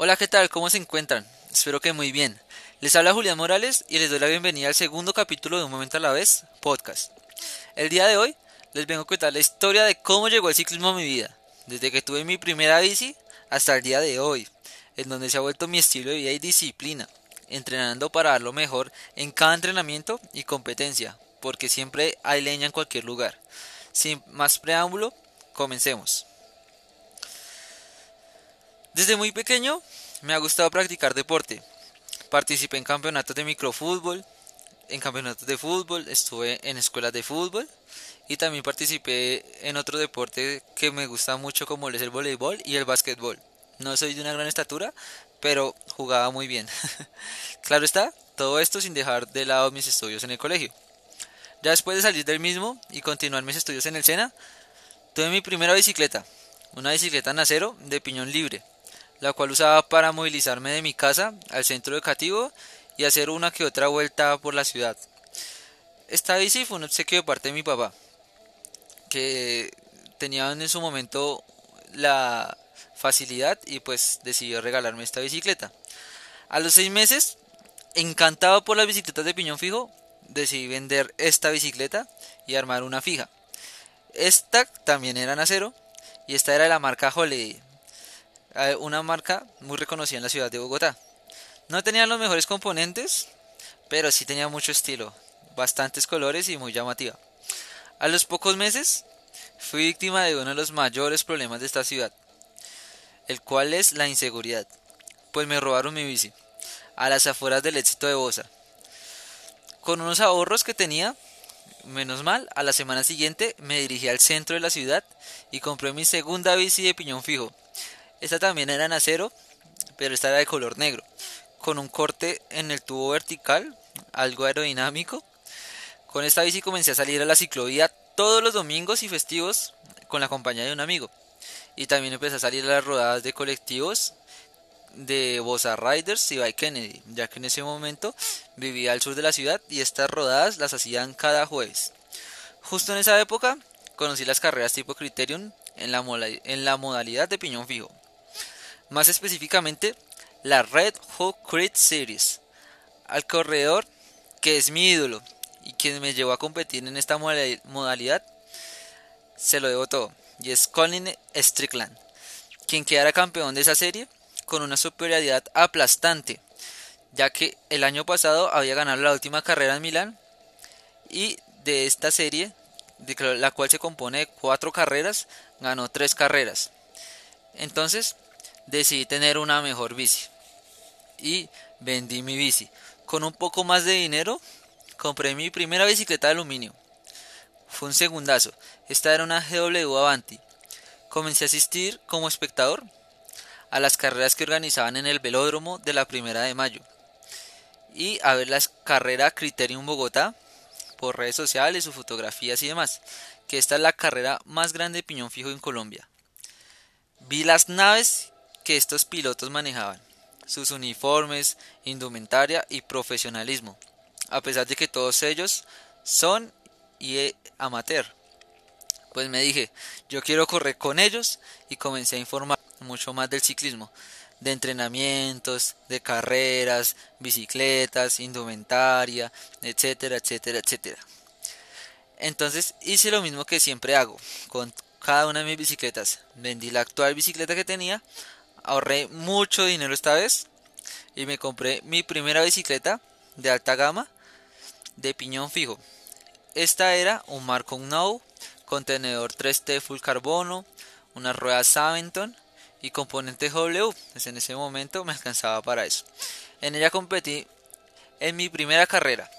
Hola, ¿qué tal? ¿Cómo se encuentran? Espero que muy bien. Les habla Julián Morales y les doy la bienvenida al segundo capítulo de Un Momento a la Vez, podcast. El día de hoy les vengo a contar la historia de cómo llegó el ciclismo a mi vida, desde que tuve mi primera bici hasta el día de hoy, en donde se ha vuelto mi estilo de vida y disciplina, entrenando para dar lo mejor en cada entrenamiento y competencia, porque siempre hay leña en cualquier lugar. Sin más preámbulo, comencemos. Desde muy pequeño me ha gustado practicar deporte. Participé en campeonatos de microfútbol, en campeonatos de fútbol, estuve en escuelas de fútbol y también participé en otro deporte que me gusta mucho como es el voleibol y el básquetbol. No soy de una gran estatura, pero jugaba muy bien. claro está, todo esto sin dejar de lado mis estudios en el colegio. Ya después de salir del mismo y continuar mis estudios en el SENA, tuve mi primera bicicleta, una bicicleta en acero de piñón libre la cual usaba para movilizarme de mi casa al centro educativo y hacer una que otra vuelta por la ciudad. Esta bici fue un obsequio de parte de mi papá, que tenía en su momento la facilidad y pues decidió regalarme esta bicicleta. A los seis meses, encantado por las bicicletas de piñón fijo, decidí vender esta bicicleta y armar una fija. Esta también era en acero y esta era de la marca Holiday una marca muy reconocida en la ciudad de Bogotá. No tenía los mejores componentes, pero sí tenía mucho estilo, bastantes colores y muy llamativa. A los pocos meses fui víctima de uno de los mayores problemas de esta ciudad, el cual es la inseguridad, pues me robaron mi bici a las afueras del éxito de Bosa. Con unos ahorros que tenía, menos mal, a la semana siguiente me dirigí al centro de la ciudad y compré mi segunda bici de piñón fijo, esta también era en acero, pero esta era de color negro, con un corte en el tubo vertical, algo aerodinámico. Con esta bici comencé a salir a la ciclovía todos los domingos y festivos con la compañía de un amigo. Y también empecé a salir a las rodadas de colectivos de Bosa Riders y By Kennedy, ya que en ese momento vivía al sur de la ciudad y estas rodadas las hacían cada jueves. Justo en esa época conocí las carreras tipo Criterion en la, en la modalidad de piñón fijo más específicamente la Red Hook Crit Series, al corredor que es mi ídolo y quien me llevó a competir en esta modalidad, se lo debo todo, y es Colin Strickland, quien quedara campeón de esa serie con una superioridad aplastante, ya que el año pasado había ganado la última carrera en Milán y de esta serie, de la cual se compone de cuatro carreras, ganó tres carreras. Entonces, decidí tener una mejor bici y vendí mi bici. Con un poco más de dinero compré mi primera bicicleta de aluminio. Fue un segundazo. Esta era una GW Avanti. Comencé a asistir como espectador a las carreras que organizaban en el velódromo de la primera de mayo y a ver la carrera Criterium Bogotá por redes sociales, sus fotografías y demás, que esta es la carrera más grande de piñón fijo en Colombia. Vi las naves que estos pilotos manejaban, sus uniformes, indumentaria y profesionalismo, a pesar de que todos ellos son y e amateur. Pues me dije, yo quiero correr con ellos y comencé a informar mucho más del ciclismo, de entrenamientos, de carreras, bicicletas, indumentaria, etcétera, etcétera, etcétera. Entonces hice lo mismo que siempre hago con cada una de mis bicicletas. Vendí la actual bicicleta que tenía ahorré mucho dinero esta vez y me compré mi primera bicicleta de alta gama de piñón fijo. Esta era un Marco Now, contenedor 3T full carbono, unas ruedas Saventon y componentes W. Pues en ese momento me alcanzaba para eso. En ella competí en mi primera carrera,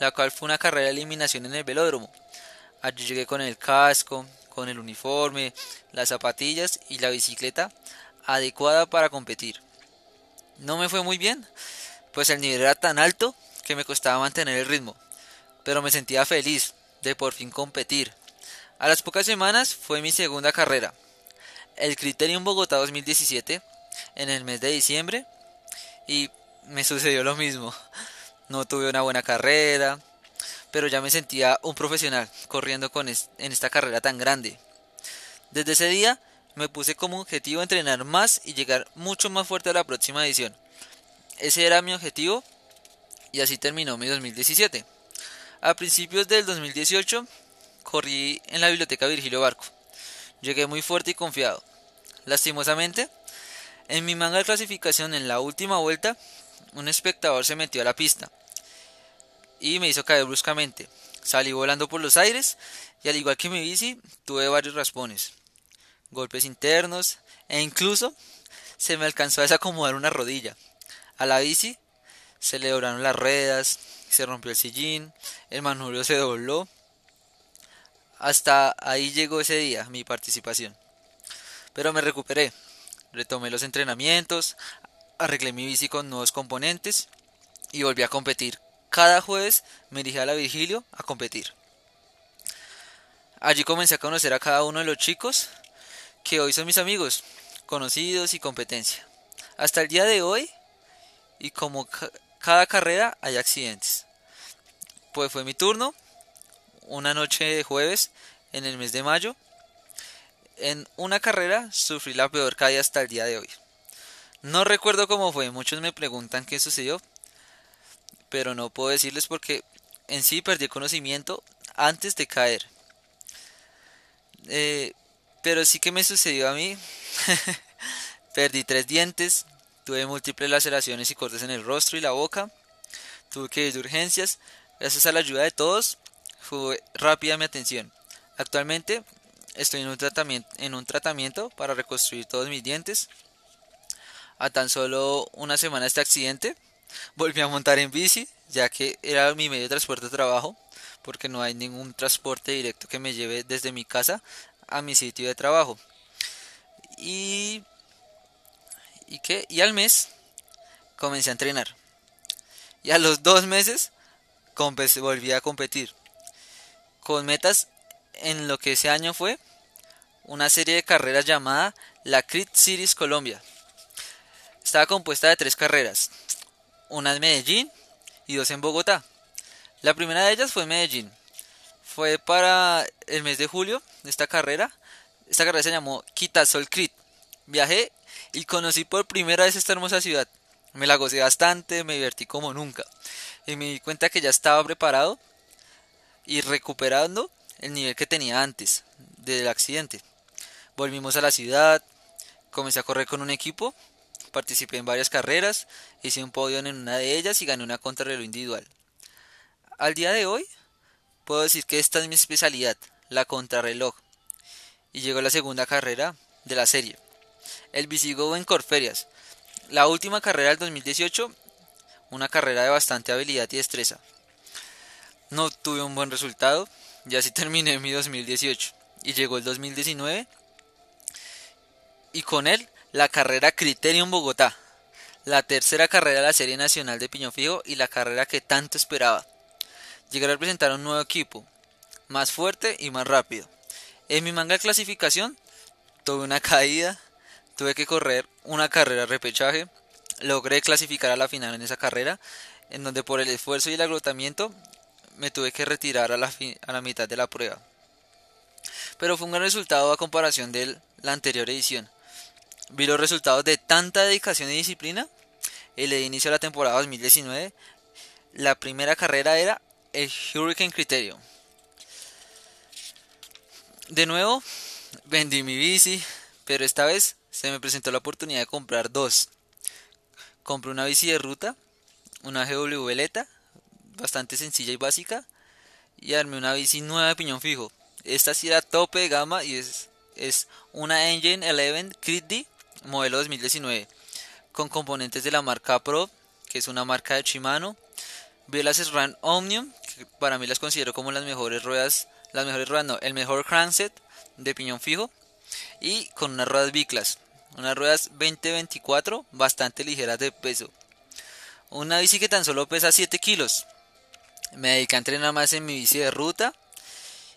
la cual fue una carrera de eliminación en el velódromo. Allí llegué con el casco, con el uniforme, las zapatillas y la bicicleta adecuada para competir. No me fue muy bien, pues el nivel era tan alto que me costaba mantener el ritmo, pero me sentía feliz de por fin competir. A las pocas semanas fue mi segunda carrera, el Criterium Bogotá 2017, en el mes de diciembre, y me sucedió lo mismo. No tuve una buena carrera, pero ya me sentía un profesional corriendo en esta carrera tan grande. Desde ese día me puse como objetivo entrenar más y llegar mucho más fuerte a la próxima edición. Ese era mi objetivo y así terminó mi 2017. A principios del 2018 corrí en la biblioteca Virgilio Barco. Llegué muy fuerte y confiado. Lastimosamente, en mi manga de clasificación en la última vuelta, un espectador se metió a la pista y me hizo caer bruscamente. Salí volando por los aires y al igual que mi bici, tuve varios raspones, golpes internos e incluso se me alcanzó a desacomodar una rodilla. A la bici se le dobraron las ruedas, se rompió el sillín, el manubrio se dobló. Hasta ahí llegó ese día mi participación. Pero me recuperé, retomé los entrenamientos, arreglé mi bici con nuevos componentes y volví a competir. Cada jueves me dirigí a la Vigilio a competir. Allí comencé a conocer a cada uno de los chicos que hoy son mis amigos, conocidos y competencia. Hasta el día de hoy, y como cada carrera hay accidentes. Pues fue mi turno, una noche de jueves en el mes de mayo. En una carrera sufrí la peor caída hasta el día de hoy. No recuerdo cómo fue, muchos me preguntan qué sucedió, pero no puedo decirles porque en sí perdí conocimiento antes de caer. Eh, pero sí que me sucedió a mí. perdí tres dientes, tuve múltiples laceraciones y cortes en el rostro y la boca, tuve que ir de urgencias. Gracias a la ayuda de todos, fue rápida mi atención. Actualmente estoy en un tratamiento, para reconstruir todos mis dientes. A tan solo una semana de este accidente, volví a montar en bici, ya que era mi medio de transporte de trabajo, porque no hay ningún transporte directo que me lleve desde mi casa a mi sitio de trabajo. Y y qué y al mes comencé a entrenar. Y a los dos meses volví a competir. Con metas en lo que ese año fue una serie de carreras llamada la Crit Series Colombia. Estaba compuesta de tres carreras, una en Medellín y dos en Bogotá. La primera de ellas fue Medellín. Fue para el mes de julio esta carrera. Esta carrera se llamó Quitasol Crit. Viajé y conocí por primera vez esta hermosa ciudad. Me la gocé bastante, me divertí como nunca. Y me di cuenta que ya estaba preparado y recuperando el nivel que tenía antes del accidente. Volvimos a la ciudad, comencé a correr con un equipo, participé en varias carreras, hice un podio en una de ellas y gané una contrarreloj individual. Al día de hoy, puedo decir que esta es mi especialidad, la contrarreloj. Y llegó la segunda carrera de la serie, el Visigodo en Corferias. La última carrera del 2018, una carrera de bastante habilidad y destreza. No tuve un buen resultado, ya así terminé mi 2018 y llegó el 2019 y con él la carrera Criterium Bogotá, la tercera carrera de la Serie Nacional de Piñón Fijo y la carrera que tanto esperaba. Llegué a representar un nuevo equipo, más fuerte y más rápido. En mi manga de clasificación tuve una caída, tuve que correr una carrera repechaje, logré clasificar a la final en esa carrera, en donde por el esfuerzo y el agotamiento me tuve que retirar a la, a la mitad de la prueba. Pero fue un gran resultado a comparación de la anterior edición. Vi los resultados de tanta dedicación y disciplina di inicio a la temporada 2019. La primera carrera era el Hurricane Criterium. De nuevo, vendí mi bici, pero esta vez se me presentó la oportunidad de comprar dos. Compré una bici de ruta, una GW Veleta, bastante sencilla y básica, y armé una bici nueva de piñón fijo. Esta sí era tope de gama y es, es una Engine 11 Crit D modelo 2019 con componentes de la marca Pro, que es una marca de Shimano, las SRAM Omnium, que para mí las considero como las mejores ruedas, las mejores ruedas, no, el mejor crankset de piñón fijo y con unas ruedas biclas. Unas ruedas 2024 bastante ligeras de peso. Una bici que tan solo pesa 7 kilos. Me dediqué a entrenar más en mi bici de ruta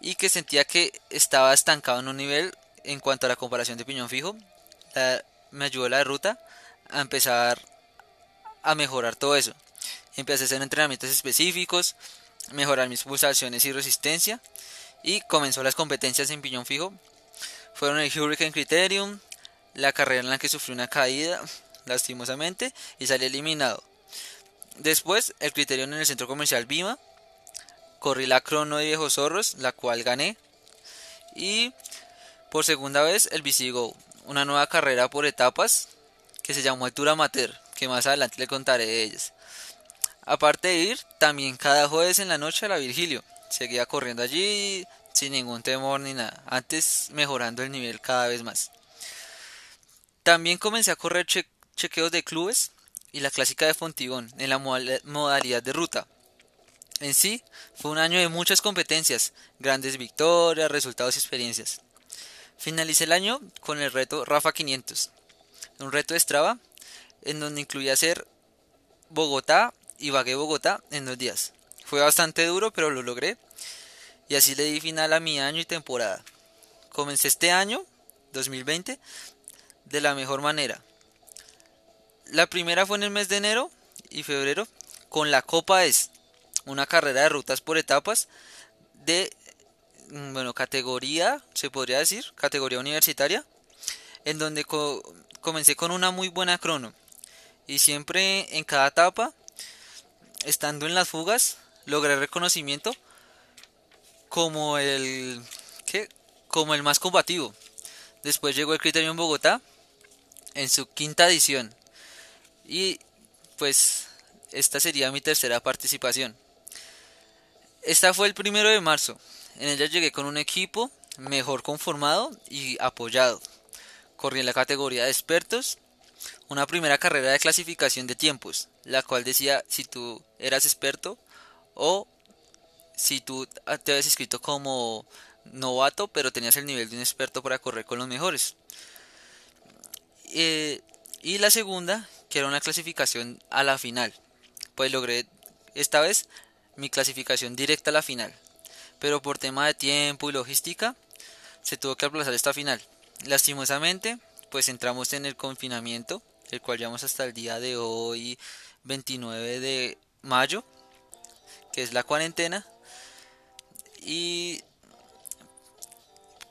y que sentía que estaba estancado en un nivel en cuanto a la comparación de piñón fijo. me ayudó la de ruta a empezar a mejorar todo eso. Empecé a hacer entrenamientos específicos, mejorar mis pulsaciones y resistencia y comenzó las competencias en piñón fijo fueron el Hurricane Criterium, la carrera en la que sufrió una caída, lastimosamente, y salió eliminado. Después, el Criterium en el centro comercial Vima, corrí la crono de Viejos Zorros, la cual gané, y por segunda vez el Visigo, una nueva carrera por etapas que se llamó Altura Amateur, que más adelante le contaré de ellas. Aparte de ir, también cada jueves en la noche a la Virgilio. Seguía corriendo allí sin ningún temor ni nada, antes mejorando el nivel cada vez más. También comencé a correr chequeos de clubes y la clásica de Fontigón en la modalidad de ruta. En sí, fue un año de muchas competencias, grandes victorias, resultados y experiencias. Finalicé el año con el reto Rafa 500, un reto de Strava en donde incluía hacer Bogotá y Bagué Bogotá en dos días. Fue bastante duro, pero lo logré y así le di final a mi año y temporada. Comencé este año, 2020, de la mejor manera. La primera fue en el mes de enero y febrero con la Copa Es, una carrera de rutas por etapas de mm, bueno, categoría, se podría decir, categoría universitaria, en donde comencé con una muy buena crono y siempre en cada etapa, estando en las fugas, logré reconocimiento como el ¿qué? como el más combativo. Después llegó el criterio en Bogotá en su quinta edición y pues esta sería mi tercera participación. Esta fue el primero de marzo. En ella llegué con un equipo mejor conformado y apoyado. Corrí en la categoría de expertos una primera carrera de clasificación de tiempos, la cual decía si tú eras experto o si tú te habías inscrito como novato, pero tenías el nivel de un experto para correr con los mejores. Eh, y la segunda, que era una clasificación a la final. Pues logré esta vez mi clasificación directa a la final. Pero por tema de tiempo y logística, se tuvo que aplazar esta final. Lastimosamente, pues entramos en el confinamiento, el cual llevamos hasta el día de hoy, 29 de mayo, que es la cuarentena, y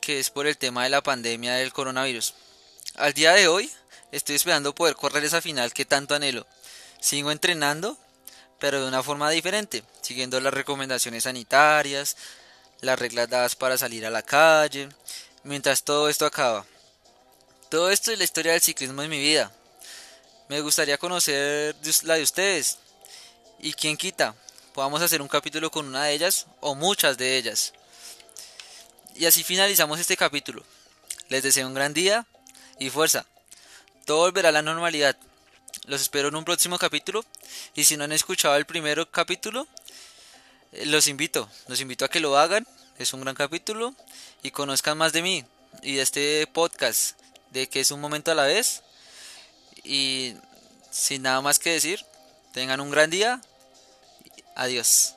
que es por el tema de la pandemia del coronavirus. Al día de hoy, estoy esperando poder correr esa final que tanto anhelo. Sigo entrenando, pero de una forma diferente, siguiendo las recomendaciones sanitarias, las reglas dadas para salir a la calle, mientras todo esto acaba. Todo esto es la historia del ciclismo en mi vida. Me gustaría conocer la de ustedes. Y quien quita, podamos hacer un capítulo con una de ellas o muchas de ellas. Y así finalizamos este capítulo. Les deseo un gran día y fuerza. Todo volverá a la normalidad. Los espero en un próximo capítulo. Y si no han escuchado el primer capítulo, eh, los invito. Los invito a que lo hagan. Es un gran capítulo. Y conozcan más de mí y de este podcast. De que es un momento a la vez. Y sin nada más que decir, tengan un gran día Adiós.